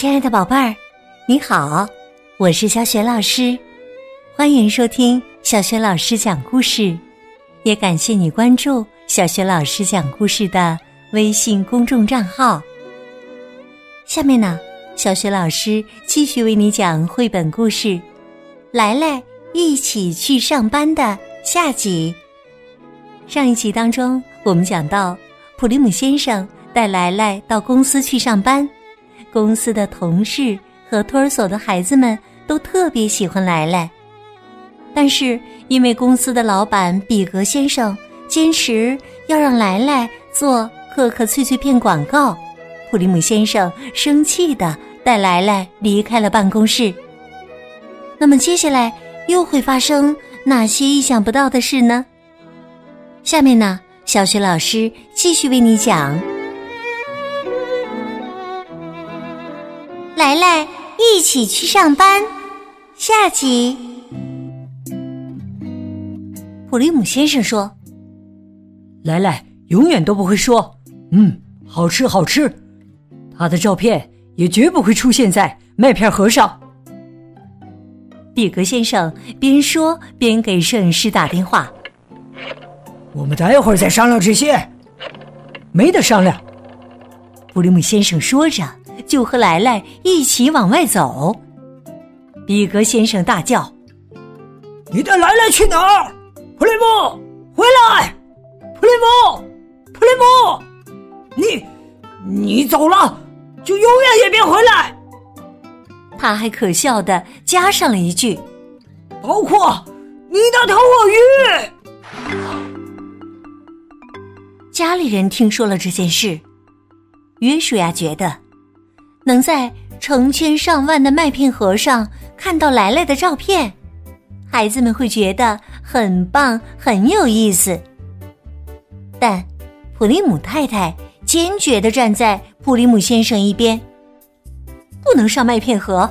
亲爱的宝贝儿，你好，我是小雪老师，欢迎收听小雪老师讲故事，也感谢你关注小雪老师讲故事的微信公众账号。下面呢，小雪老师继续为你讲绘本故事《来来一起去上班》的下集。上一集当中，我们讲到普利姆先生带来来到公司去上班。公司的同事和托儿所的孩子们都特别喜欢来来，但是因为公司的老板比格先生坚持要让来来做可可脆脆片广告，普利姆先生生气的带来来离开了办公室。那么接下来又会发生哪些意想不到的事呢？下面呢，小雪老师继续为你讲。来来，一起去上班。下集，普利姆先生说：“来来永远都不会说‘嗯，好吃好吃’，他的照片也绝不会出现在麦片盒上。”比格先生边说边给摄影师打电话：“我们待会儿再商量这些，没得商量。”普利姆先生说着。就和莱莱一起往外走，比格先生大叫：“你带来来去哪儿？普雷姆，回来！普雷姆，普雷姆，你你走了，就永远也别回来。”他还可笑的加上了一句：“包括你的头鳄鱼。”家里人听说了这件事，约书亚觉得。能在成千上万的麦片盒上看到来来的照片，孩子们会觉得很棒，很有意思。但普利姆太太坚决的站在普利姆先生一边，不能上麦片盒。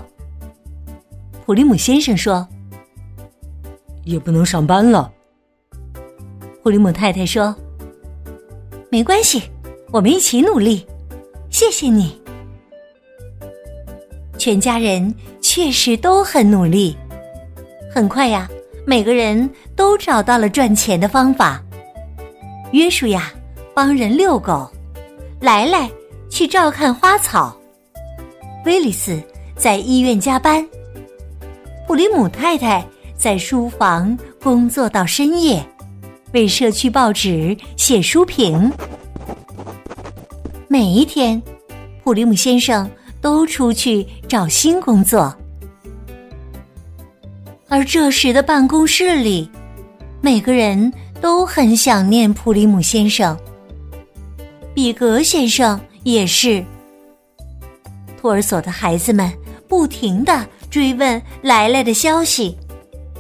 普利姆先生说：“也不能上班了。”普利姆太太说：“没关系，我们一起努力。”谢谢你。全家人确实都很努力，很快呀，每个人都找到了赚钱的方法。约书亚帮人遛狗，来来去照看花草，威利斯在医院加班，普里姆太太在书房工作到深夜，为社区报纸写书评。每一天，普里姆先生。都出去找新工作，而这时的办公室里，每个人都很想念普里姆先生。比格先生也是。托儿所的孩子们不停的追问莱莱的消息：“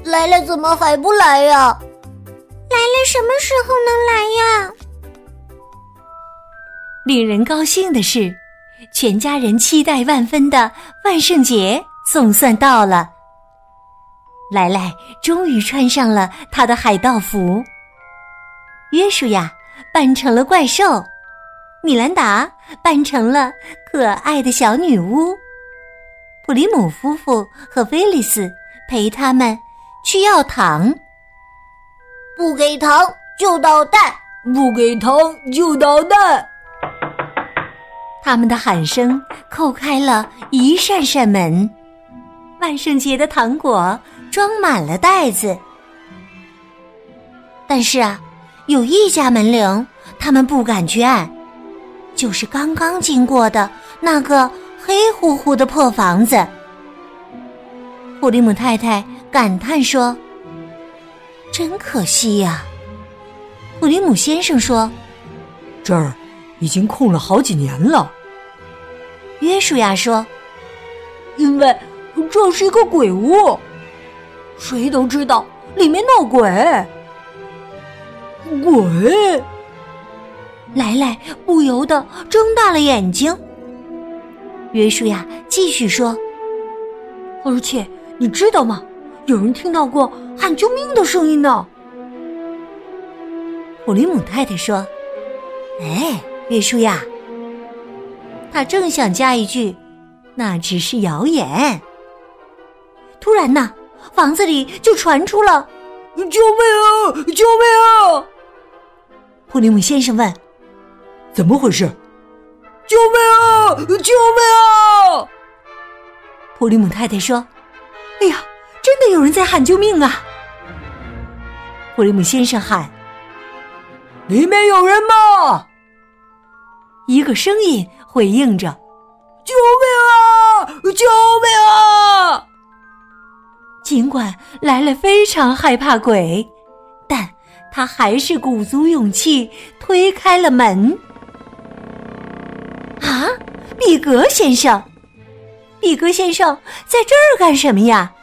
莱莱怎么还不来呀？莱莱什么时候能来呀？”令人高兴的是。全家人期待万分的万圣节总算到了。莱莱终于穿上了他的海盗服。约书亚扮成了怪兽，米兰达扮成了可爱的小女巫。普里姆夫妇和菲利斯陪他们去要糖。不给糖就捣蛋，不给糖就捣蛋。他们的喊声扣开了一扇扇门，万圣节的糖果装满了袋子。但是啊，有一家门铃，他们不敢去按，就是刚刚经过的那个黑乎乎的破房子。普利姆太太感叹说：“真可惜呀。”普利姆先生说：“这儿已经空了好几年了。”约书亚说：“因为这是一个鬼屋，谁都知道里面闹鬼。鬼，莱莱不由得睁大了眼睛。”约书亚继续说：“而且你知道吗？有人听到过喊救命的声音呢。”普林姆太太说：“哎，约书呀。”他正想加一句：“那只是谣言。突然呢，房子里就传出了“救命啊！救命啊！”普利姆先生问：“怎么回事？”“救命啊！救命啊！”普利姆太太说：“哎呀，真的有人在喊救命啊！”普利姆先生喊：“里面有人吗？”一个声音回应着：“救命啊！救命啊！”尽管莱莱非常害怕鬼，但他还是鼓足勇气推开了门。啊，比格先生，比格先生在这儿干什么呀？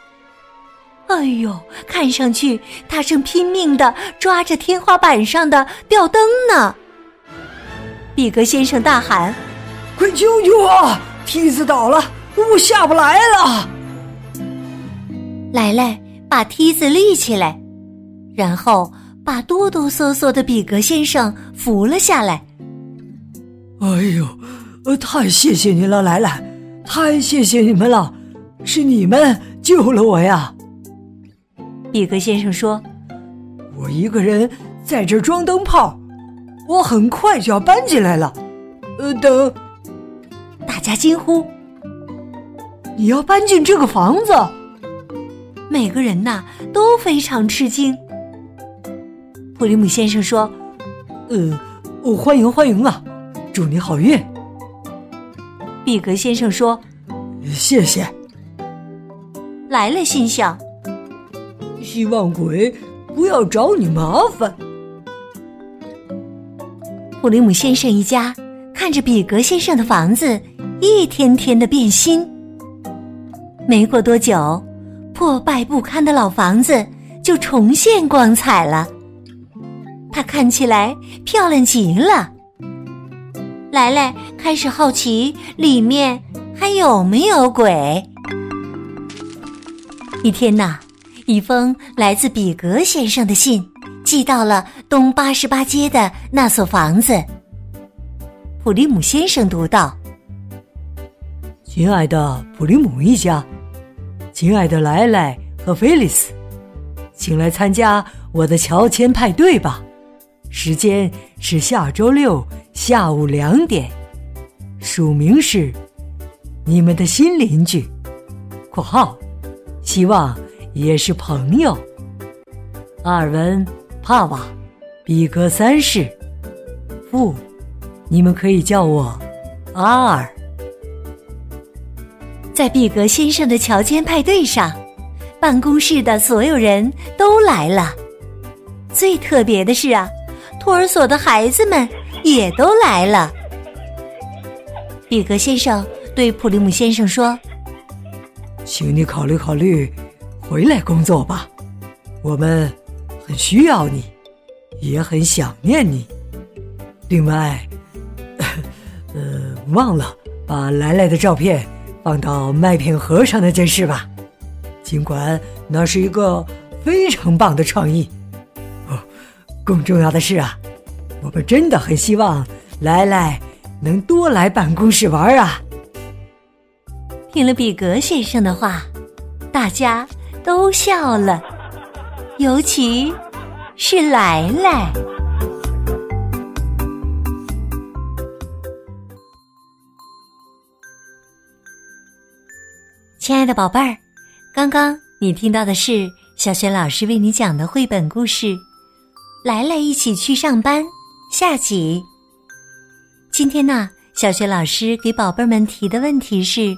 哎呦，看上去他正拼命的抓着天花板上的吊灯呢。比格先生大喊：“快救救我！梯子倒了，我下不来了。”莱莱把梯子立起来，然后把哆哆嗦嗦的比格先生扶了下来。哎呦，呃太谢谢您了，莱莱，太谢谢你们了，是你们救了我呀！比格先生说：“我一个人在这装灯泡。”我很快就要搬进来了，呃，等大家惊呼：“你要搬进这个房子？”每个人呐都非常吃惊。普里姆先生说：“呃，欢迎欢迎啊，祝你好运。”比格先生说：“谢谢。”来了，心想：“希望鬼不要找你麻烦。”普里姆先生一家看着比格先生的房子一天天的变新。没过多久，破败不堪的老房子就重现光彩了。它看起来漂亮极了。莱莱开始好奇里面还有没有鬼。一天呐，一封来自比格先生的信。寄到了东八十八街的那所房子。普利姆先生读道：“亲爱的普利姆一家，亲爱的莱莱和菲利斯，请来参加我的乔迁派对吧。时间是下周六下午两点。署名是你们的新邻居（括号），希望也是朋友。阿尔文。”帕瓦，比格三世，父，你们可以叫我阿尔。在比格先生的乔迁派对上，办公室的所有人都来了。最特别的是啊，托儿所的孩子们也都来了。比格先生对普利姆先生说：“请你考虑考虑，回来工作吧，我们。”很需要你，也很想念你。另外，呃，忘了把来来的照片放到麦片盒上那件事吧。尽管那是一个非常棒的创意。哦，更重要的是啊，我们真的很希望来来能多来办公室玩啊。听了比格先生的话，大家都笑了。尤其是来来，亲爱的宝贝儿，刚刚你听到的是小雪老师为你讲的绘本故事《来来一起去上班》下集。今天呢，小雪老师给宝贝们提的问题是：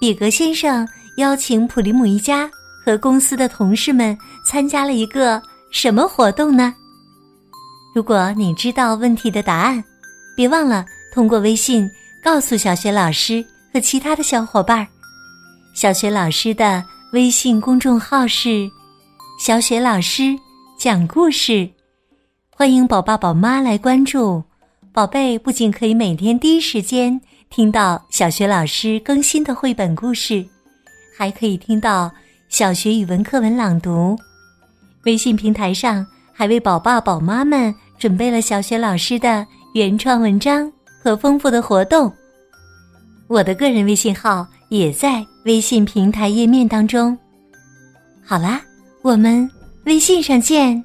比格先生邀请普利姆一家。和公司的同事们参加了一个什么活动呢？如果你知道问题的答案，别忘了通过微信告诉小雪老师和其他的小伙伴儿。小雪老师的微信公众号是“小雪老师讲故事”，欢迎宝爸宝妈来关注。宝贝不仅可以每天第一时间听到小雪老师更新的绘本故事，还可以听到。小学语文课文朗读，微信平台上还为宝爸宝妈们准备了小学老师的原创文章和丰富的活动。我的个人微信号也在微信平台页面当中。好啦，我们微信上见。